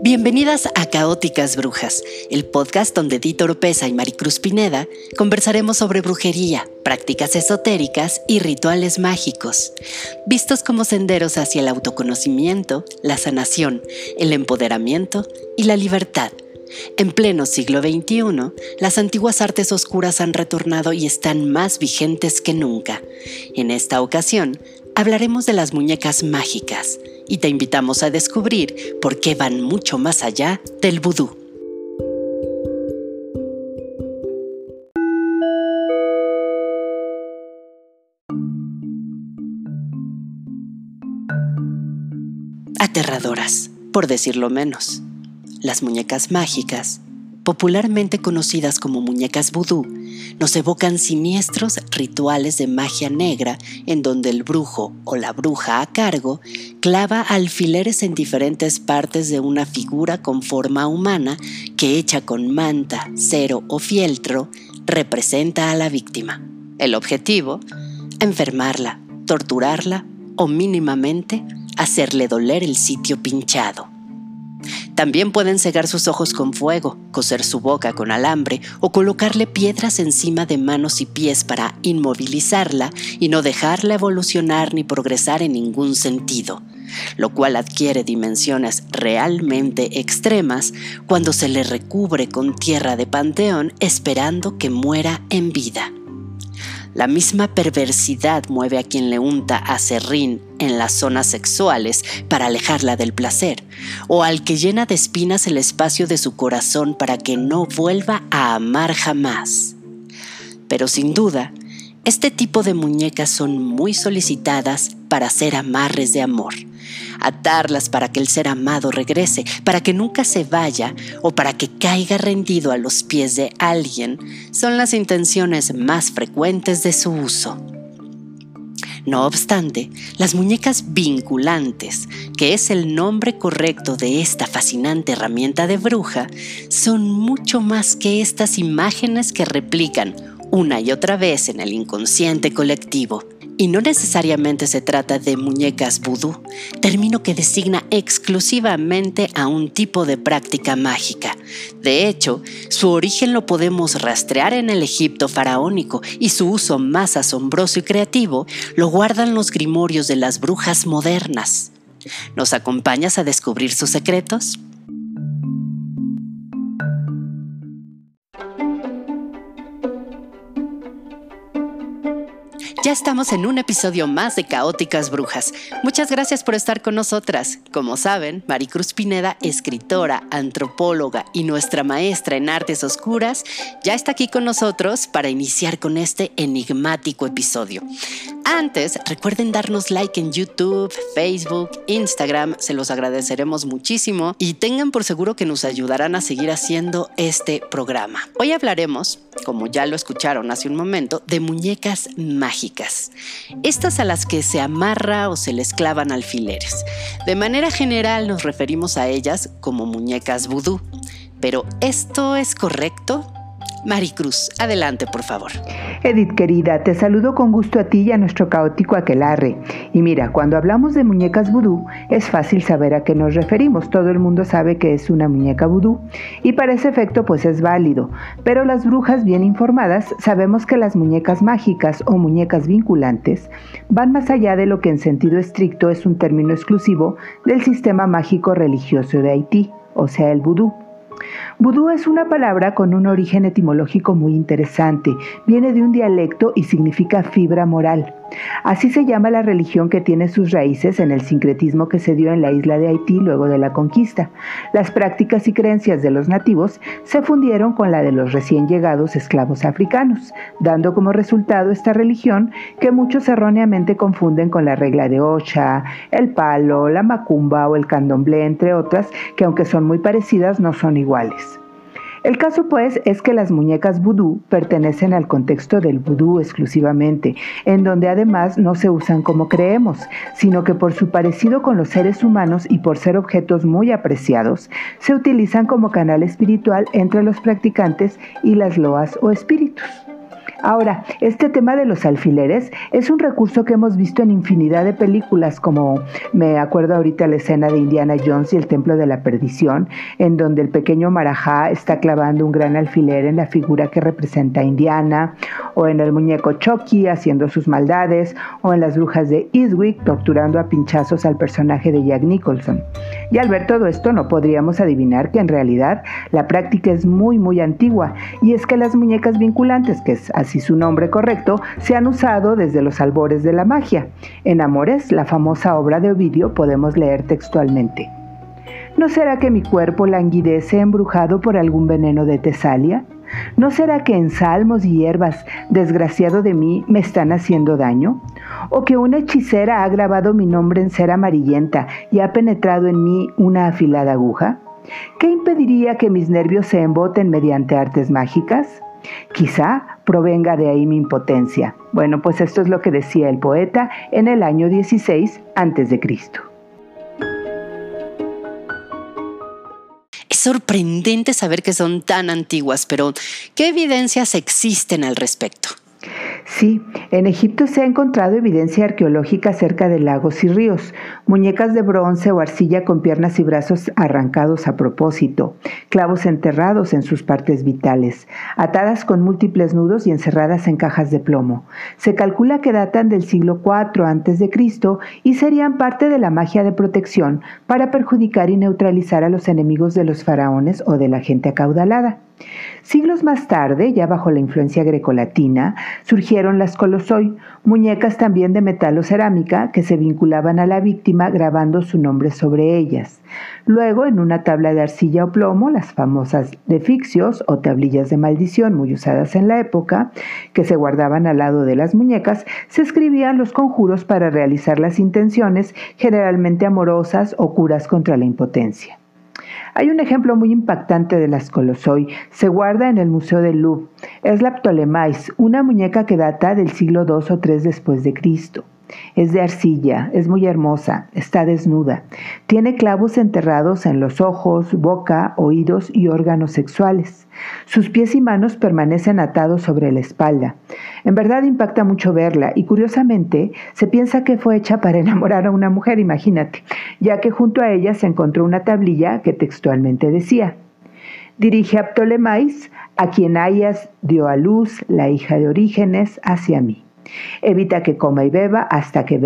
Bienvenidas a Caóticas Brujas, el podcast donde Dito Oropesa y Maricruz Pineda conversaremos sobre brujería, prácticas esotéricas y rituales mágicos, vistos como senderos hacia el autoconocimiento, la sanación, el empoderamiento y la libertad. En pleno siglo XXI, las antiguas artes oscuras han retornado y están más vigentes que nunca. En esta ocasión, hablaremos de las muñecas mágicas y te invitamos a descubrir por qué van mucho más allá del vudú. Aterradoras, por decirlo menos. Las muñecas mágicas popularmente conocidas como muñecas vudú, nos evocan siniestros rituales de magia negra en donde el brujo o la bruja a cargo clava alfileres en diferentes partes de una figura con forma humana que hecha con manta, cero o fieltro representa a la víctima. El objetivo, enfermarla, torturarla o mínimamente hacerle doler el sitio pinchado. También pueden cegar sus ojos con fuego, coser su boca con alambre o colocarle piedras encima de manos y pies para inmovilizarla y no dejarla evolucionar ni progresar en ningún sentido, lo cual adquiere dimensiones realmente extremas cuando se le recubre con tierra de panteón esperando que muera en vida. La misma perversidad mueve a quien le unta acerrín en las zonas sexuales para alejarla del placer, o al que llena de espinas el espacio de su corazón para que no vuelva a amar jamás. Pero sin duda, este tipo de muñecas son muy solicitadas para hacer amarres de amor atarlas para que el ser amado regrese, para que nunca se vaya o para que caiga rendido a los pies de alguien, son las intenciones más frecuentes de su uso. No obstante, las muñecas vinculantes, que es el nombre correcto de esta fascinante herramienta de bruja, son mucho más que estas imágenes que replican una y otra vez en el inconsciente colectivo. Y no necesariamente se trata de muñecas vudú, término que designa exclusivamente a un tipo de práctica mágica. De hecho, su origen lo podemos rastrear en el Egipto faraónico y su uso más asombroso y creativo lo guardan los grimorios de las brujas modernas. ¿Nos acompañas a descubrir sus secretos? Ya estamos en un episodio más de Caóticas Brujas. Muchas gracias por estar con nosotras. Como saben, Maricruz Pineda, escritora, antropóloga y nuestra maestra en artes oscuras, ya está aquí con nosotros para iniciar con este enigmático episodio. Antes, recuerden darnos like en YouTube, Facebook, Instagram, se los agradeceremos muchísimo y tengan por seguro que nos ayudarán a seguir haciendo este programa. Hoy hablaremos, como ya lo escucharon hace un momento, de muñecas mágicas. Estas a las que se amarra o se les clavan alfileres. De manera general nos referimos a ellas como muñecas vudú. Pero ¿esto es correcto? Maricruz, adelante por favor. Edith querida, te saludo con gusto a ti y a nuestro caótico aquelarre. Y mira, cuando hablamos de muñecas vudú, es fácil saber a qué nos referimos. Todo el mundo sabe que es una muñeca vudú y para ese efecto pues es válido. Pero las brujas bien informadas sabemos que las muñecas mágicas o muñecas vinculantes van más allá de lo que en sentido estricto es un término exclusivo del sistema mágico religioso de Haití, o sea, el vudú. Vudú es una palabra con un origen etimológico muy interesante. Viene de un dialecto y significa fibra moral. Así se llama la religión que tiene sus raíces en el sincretismo que se dio en la isla de Haití luego de la conquista. Las prácticas y creencias de los nativos se fundieron con la de los recién llegados esclavos africanos, dando como resultado esta religión que muchos erróneamente confunden con la regla de Ocha, el palo, la macumba o el candomblé, entre otras, que aunque son muy parecidas no son iguales. El caso pues es que las muñecas vudú pertenecen al contexto del vudú exclusivamente, en donde además no se usan como creemos, sino que por su parecido con los seres humanos y por ser objetos muy apreciados, se utilizan como canal espiritual entre los practicantes y las loas o espíritus. Ahora, este tema de los alfileres es un recurso que hemos visto en infinidad de películas, como me acuerdo ahorita la escena de Indiana Jones y el Templo de la Perdición, en donde el pequeño Marajá está clavando un gran alfiler en la figura que representa a Indiana, o en el muñeco Chucky haciendo sus maldades, o en las brujas de Eastwick torturando a pinchazos al personaje de Jack Nicholson. Y al ver todo esto no podríamos adivinar que en realidad la práctica es muy muy antigua, y es que las muñecas vinculantes, que es así su nombre correcto, se han usado desde los albores de la magia. En Amores, la famosa obra de Ovidio, podemos leer textualmente. ¿No será que mi cuerpo languidece embrujado por algún veneno de Tesalia? ¿No será que en salmos y hierbas, desgraciado de mí, me están haciendo daño? ¿O que una hechicera ha grabado mi nombre en cera amarillenta y ha penetrado en mí una afilada aguja? ¿Qué impediría que mis nervios se emboten mediante artes mágicas? Quizá provenga de ahí mi impotencia. Bueno, pues esto es lo que decía el poeta en el año 16 a.C. Es sorprendente saber que son tan antiguas, pero ¿qué evidencias existen al respecto? Sí, en Egipto se ha encontrado evidencia arqueológica cerca de lagos y ríos, muñecas de bronce o arcilla con piernas y brazos arrancados a propósito, clavos enterrados en sus partes vitales, atadas con múltiples nudos y encerradas en cajas de plomo. Se calcula que datan del siglo IV a.C. y serían parte de la magia de protección para perjudicar y neutralizar a los enemigos de los faraones o de la gente acaudalada. Siglos más tarde, ya bajo la influencia grecolatina, surgieron las colosoi, muñecas también de metal o cerámica que se vinculaban a la víctima grabando su nombre sobre ellas. Luego, en una tabla de arcilla o plomo, las famosas defixios o tablillas de maldición muy usadas en la época, que se guardaban al lado de las muñecas, se escribían los conjuros para realizar las intenciones, generalmente amorosas o curas contra la impotencia. Hay un ejemplo muy impactante de las colosoi. Se guarda en el Museo del Louvre. Es la Ptolemais, una muñeca que data del siglo II o III después de Cristo. Es de arcilla, es muy hermosa, está desnuda. Tiene clavos enterrados en los ojos, boca, oídos y órganos sexuales. Sus pies y manos permanecen atados sobre la espalda. En verdad impacta mucho verla y curiosamente se piensa que fue hecha para enamorar a una mujer, imagínate, ya que junto a ella se encontró una tablilla que textualmente decía, Dirige a Ptolemais, a quien hayas dio a luz la hija de Orígenes hacia mí. Evita que coma y beba hasta que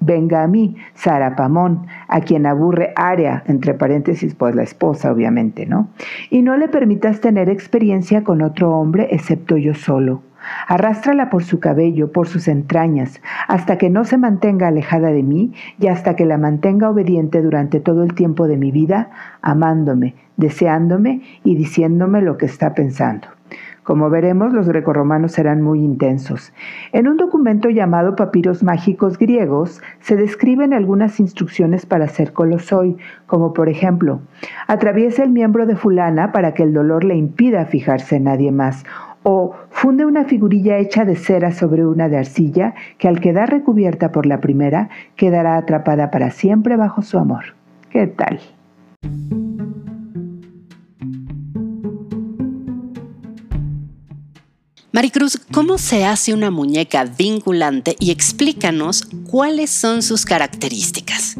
venga a mí, Sarapamón, a quien aburre Area, entre paréntesis, pues la esposa, obviamente, ¿no? Y no le permitas tener experiencia con otro hombre excepto yo solo. Arrástrala por su cabello, por sus entrañas, hasta que no se mantenga alejada de mí y hasta que la mantenga obediente durante todo el tiempo de mi vida, amándome, deseándome y diciéndome lo que está pensando. Como veremos, los grecorromanos serán muy intensos. En un documento llamado Papiros Mágicos Griegos se describen algunas instrucciones para hacer colosoi, como por ejemplo, atraviesa el miembro de fulana para que el dolor le impida fijarse en nadie más, o funde una figurilla hecha de cera sobre una de arcilla que al quedar recubierta por la primera quedará atrapada para siempre bajo su amor. ¿Qué tal? Maricruz, ¿cómo se hace una muñeca vinculante y explícanos cuáles son sus características?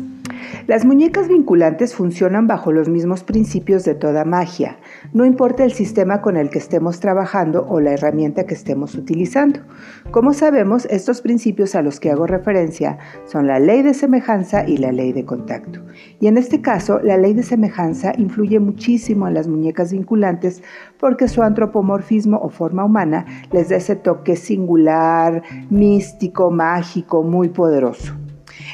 Las muñecas vinculantes funcionan bajo los mismos principios de toda magia, no importa el sistema con el que estemos trabajando o la herramienta que estemos utilizando. Como sabemos, estos principios a los que hago referencia son la ley de semejanza y la ley de contacto. Y en este caso, la ley de semejanza influye muchísimo en las muñecas vinculantes porque su antropomorfismo o forma humana les da ese toque singular, místico, mágico, muy poderoso.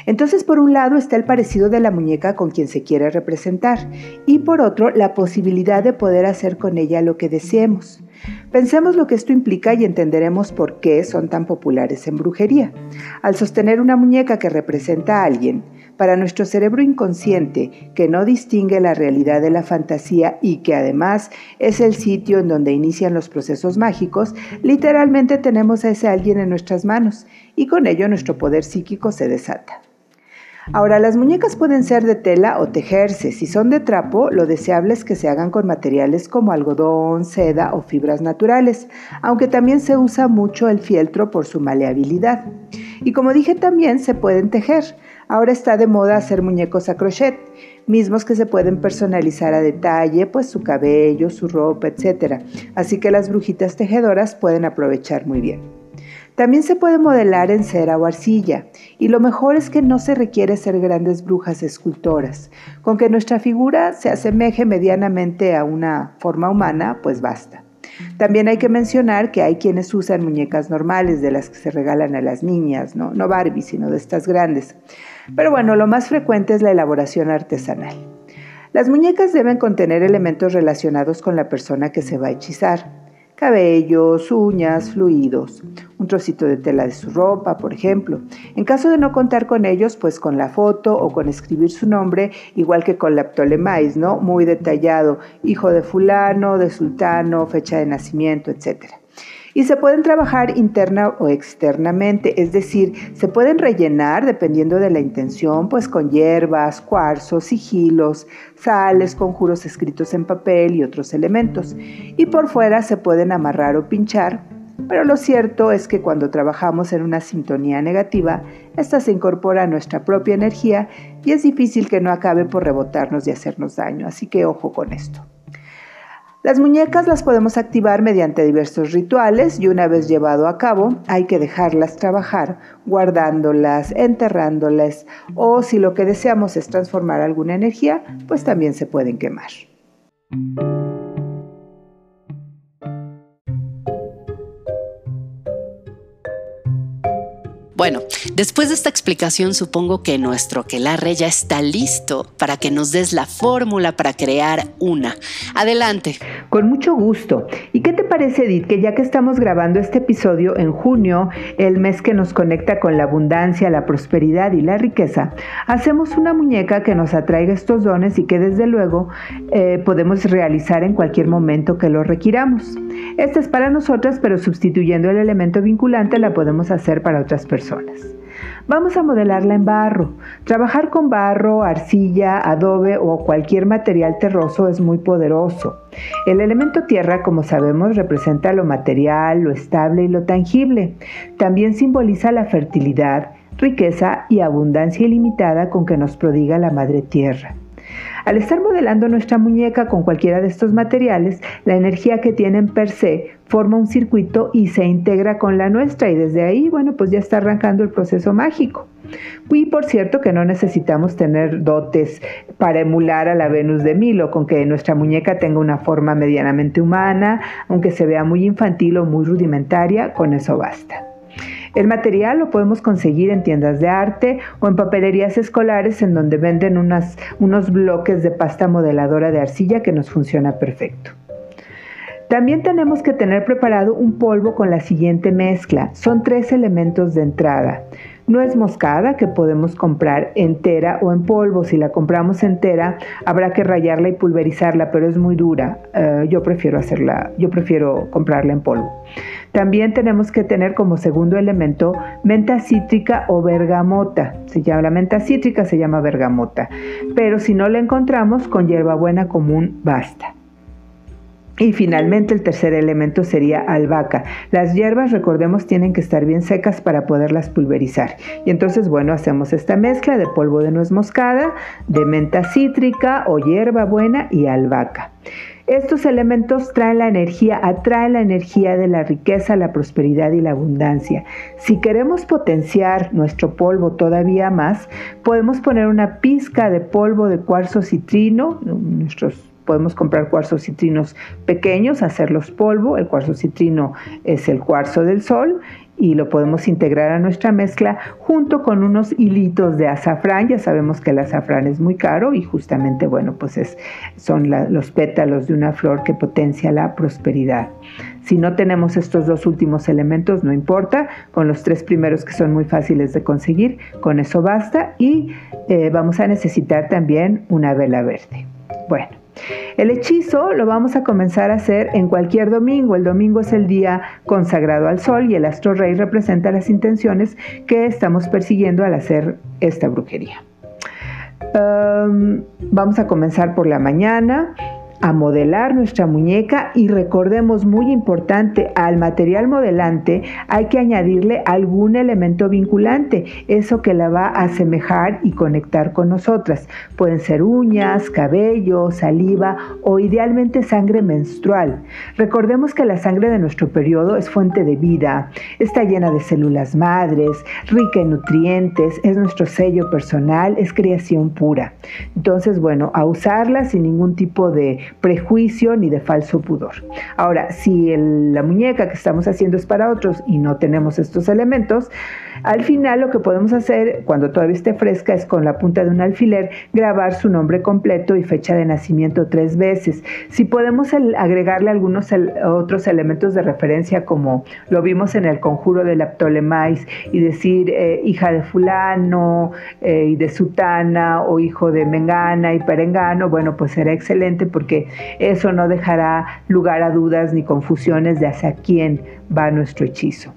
Entonces, por un lado está el parecido de la muñeca con quien se quiere representar y por otro la posibilidad de poder hacer con ella lo que deseemos. Pensemos lo que esto implica y entenderemos por qué son tan populares en brujería. Al sostener una muñeca que representa a alguien, para nuestro cerebro inconsciente, que no distingue la realidad de la fantasía y que además es el sitio en donde inician los procesos mágicos, literalmente tenemos a ese alguien en nuestras manos y con ello nuestro poder psíquico se desata. Ahora, las muñecas pueden ser de tela o tejerse. Si son de trapo, lo deseable es que se hagan con materiales como algodón, seda o fibras naturales, aunque también se usa mucho el fieltro por su maleabilidad. Y como dije también, se pueden tejer. Ahora está de moda hacer muñecos a crochet, mismos que se pueden personalizar a detalle, pues su cabello, su ropa, etc. Así que las brujitas tejedoras pueden aprovechar muy bien. También se puede modelar en cera o arcilla, y lo mejor es que no se requiere ser grandes brujas escultoras. Con que nuestra figura se asemeje medianamente a una forma humana, pues basta. También hay que mencionar que hay quienes usan muñecas normales de las que se regalan a las niñas, no, no Barbie, sino de estas grandes. Pero bueno, lo más frecuente es la elaboración artesanal. Las muñecas deben contener elementos relacionados con la persona que se va a hechizar cabellos, uñas, fluidos, un trocito de tela de su ropa, por ejemplo. En caso de no contar con ellos, pues con la foto o con escribir su nombre, igual que con la Ptolemais, ¿no? Muy detallado, hijo de fulano, de sultano, fecha de nacimiento, etcétera y se pueden trabajar interna o externamente, es decir, se pueden rellenar dependiendo de la intención, pues con hierbas, cuarzos, sigilos, sales, conjuros escritos en papel y otros elementos. Y por fuera se pueden amarrar o pinchar, pero lo cierto es que cuando trabajamos en una sintonía negativa, esta se incorpora a nuestra propia energía y es difícil que no acabe por rebotarnos y hacernos daño, así que ojo con esto. Las muñecas las podemos activar mediante diversos rituales y una vez llevado a cabo hay que dejarlas trabajar guardándolas, enterrándolas o si lo que deseamos es transformar alguna energía, pues también se pueden quemar. Bueno, después de esta explicación supongo que nuestro quelarre ya está listo para que nos des la fórmula para crear una. Adelante. Con mucho gusto. ¿Y qué te parece, Edith, que ya que estamos grabando este episodio en junio, el mes que nos conecta con la abundancia, la prosperidad y la riqueza, hacemos una muñeca que nos atraiga estos dones y que desde luego eh, podemos realizar en cualquier momento que lo requiramos? Esta es para nosotras, pero sustituyendo el elemento vinculante la podemos hacer para otras personas. Vamos a modelarla en barro. Trabajar con barro, arcilla, adobe o cualquier material terroso es muy poderoso. El elemento tierra, como sabemos, representa lo material, lo estable y lo tangible. También simboliza la fertilidad, riqueza y abundancia ilimitada con que nos prodiga la Madre Tierra. Al estar modelando nuestra muñeca con cualquiera de estos materiales, la energía que tienen per se forma un circuito y se integra con la nuestra y desde ahí, bueno, pues ya está arrancando el proceso mágico. Y por cierto que no necesitamos tener dotes para emular a la Venus de Milo, con que nuestra muñeca tenga una forma medianamente humana, aunque se vea muy infantil o muy rudimentaria, con eso basta. El material lo podemos conseguir en tiendas de arte o en papelerías escolares en donde venden unos bloques de pasta modeladora de arcilla que nos funciona perfecto. También tenemos que tener preparado un polvo con la siguiente mezcla. Son tres elementos de entrada. Nuez moscada que podemos comprar entera o en polvo. Si la compramos entera, habrá que rayarla y pulverizarla, pero es muy dura. Eh, yo prefiero hacerla, yo prefiero comprarla en polvo. También tenemos que tener como segundo elemento menta cítrica o bergamota. Se llama la menta cítrica, se llama bergamota. Pero si no la encontramos con hierbabuena común, basta. Y finalmente el tercer elemento sería albahaca. Las hierbas, recordemos, tienen que estar bien secas para poderlas pulverizar. Y entonces, bueno, hacemos esta mezcla de polvo de nuez moscada, de menta cítrica o hierba buena y albahaca. Estos elementos traen la energía, atraen la energía de la riqueza, la prosperidad y la abundancia. Si queremos potenciar nuestro polvo todavía más, podemos poner una pizca de polvo de cuarzo citrino, nuestros podemos comprar cuarzos citrinos pequeños, hacerlos polvo. El cuarzo citrino es el cuarzo del sol y lo podemos integrar a nuestra mezcla junto con unos hilitos de azafrán. Ya sabemos que el azafrán es muy caro y justamente, bueno, pues es, son los pétalos de una flor que potencia la prosperidad. Si no tenemos estos dos últimos elementos, no importa, con los tres primeros que son muy fáciles de conseguir, con eso basta y eh, vamos a necesitar también una vela verde. Bueno. El hechizo lo vamos a comenzar a hacer en cualquier domingo. El domingo es el día consagrado al sol y el astro rey representa las intenciones que estamos persiguiendo al hacer esta brujería. vamos a comenzar por la mañana a modelar nuestra muñeca y recordemos muy importante, al material modelante hay que añadirle algún elemento vinculante, eso que la va a asemejar y conectar con nosotras. Pueden ser uñas, cabello, saliva o idealmente sangre menstrual. Recordemos que la sangre de nuestro periodo es fuente de vida, está llena de células madres, rica en nutrientes, es nuestro sello personal, es creación pura. Entonces, bueno, a usarla sin ningún tipo de prejuicio ni de falso pudor. Ahora, si la muñeca que estamos haciendo es para otros y no tenemos estos elementos, al final lo que podemos hacer cuando todavía esté fresca es con la punta de un alfiler grabar su nombre completo y fecha de nacimiento tres veces. Si podemos agregarle algunos otros elementos de referencia como lo vimos en el conjuro de la Ptolemais y decir eh, hija de fulano eh, y de sutana o hijo de mengana y perengano, bueno pues será excelente porque eso no dejará lugar a dudas ni confusiones de hacia quién va nuestro hechizo.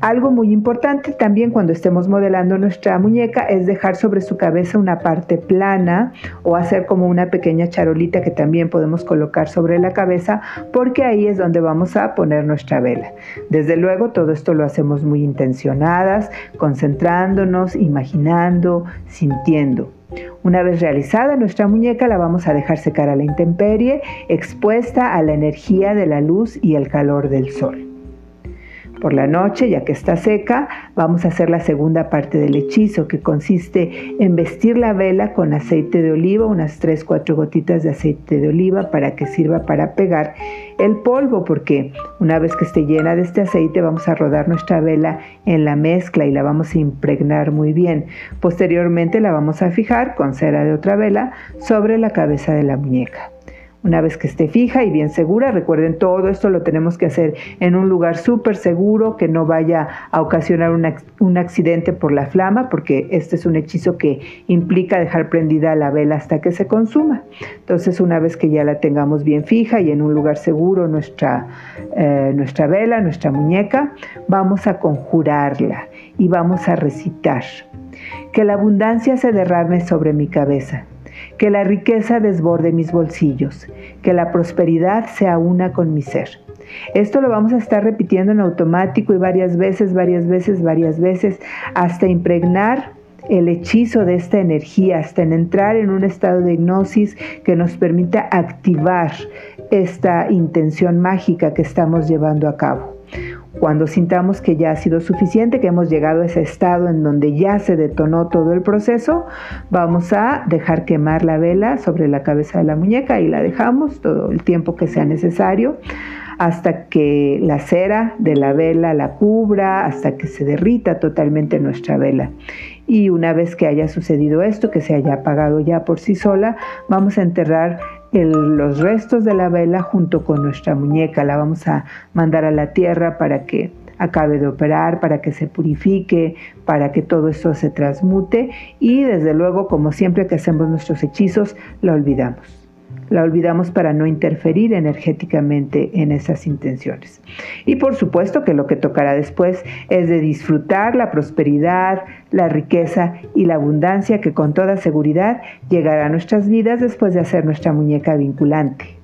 Algo muy importante también cuando estemos modelando nuestra muñeca es dejar sobre su cabeza una parte plana o hacer como una pequeña charolita que también podemos colocar sobre la cabeza porque ahí es donde vamos a poner nuestra vela. Desde luego todo esto lo hacemos muy intencionadas, concentrándonos, imaginando, sintiendo. Una vez realizada nuestra muñeca la vamos a dejar secar a la intemperie, expuesta a la energía de la luz y el calor del sol. Por la noche, ya que está seca, vamos a hacer la segunda parte del hechizo, que consiste en vestir la vela con aceite de oliva, unas 3-4 gotitas de aceite de oliva para que sirva para pegar el polvo, porque una vez que esté llena de este aceite vamos a rodar nuestra vela en la mezcla y la vamos a impregnar muy bien. Posteriormente la vamos a fijar con cera de otra vela sobre la cabeza de la muñeca. Una vez que esté fija y bien segura, recuerden todo esto lo tenemos que hacer en un lugar súper seguro que no vaya a ocasionar un accidente por la flama, porque este es un hechizo que implica dejar prendida la vela hasta que se consuma. Entonces, una vez que ya la tengamos bien fija y en un lugar seguro nuestra, eh, nuestra vela, nuestra muñeca, vamos a conjurarla y vamos a recitar. Que la abundancia se derrame sobre mi cabeza que la riqueza desborde mis bolsillos, que la prosperidad sea una con mi ser. Esto lo vamos a estar repitiendo en automático y varias veces, varias veces, varias veces, hasta impregnar el hechizo de esta energía, hasta en entrar en un estado de hipnosis que nos permita activar esta intención mágica que estamos llevando a cabo. Cuando sintamos que ya ha sido suficiente, que hemos llegado a ese estado en donde ya se detonó todo el proceso, vamos a dejar quemar la vela sobre la cabeza de la muñeca y la dejamos todo el tiempo que sea necesario hasta que la cera de la vela la cubra, hasta que se derrita totalmente nuestra vela. Y una vez que haya sucedido esto, que se haya apagado ya por sí sola, vamos a enterrar los restos de la vela junto con nuestra muñeca. La vamos a mandar a la tierra para que acabe de operar, para que se purifique, para que todo esto se transmute y desde luego, como siempre que hacemos nuestros hechizos, la olvidamos la olvidamos para no interferir energéticamente en esas intenciones. Y por supuesto que lo que tocará después es de disfrutar la prosperidad, la riqueza y la abundancia que con toda seguridad llegará a nuestras vidas después de hacer nuestra muñeca vinculante.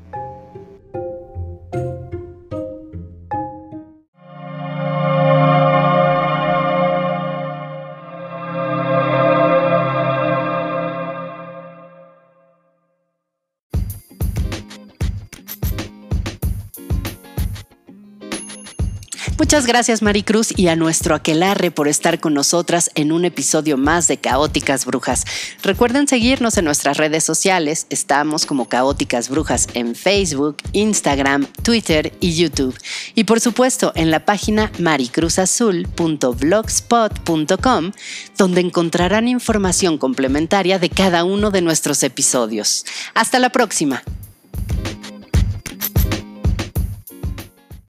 Muchas gracias Maricruz y a nuestro aquelarre por estar con nosotras en un episodio más de Caóticas Brujas. Recuerden seguirnos en nuestras redes sociales, estamos como Caóticas Brujas en Facebook, Instagram, Twitter y YouTube. Y por supuesto en la página maricruzazul.blogspot.com, donde encontrarán información complementaria de cada uno de nuestros episodios. Hasta la próxima.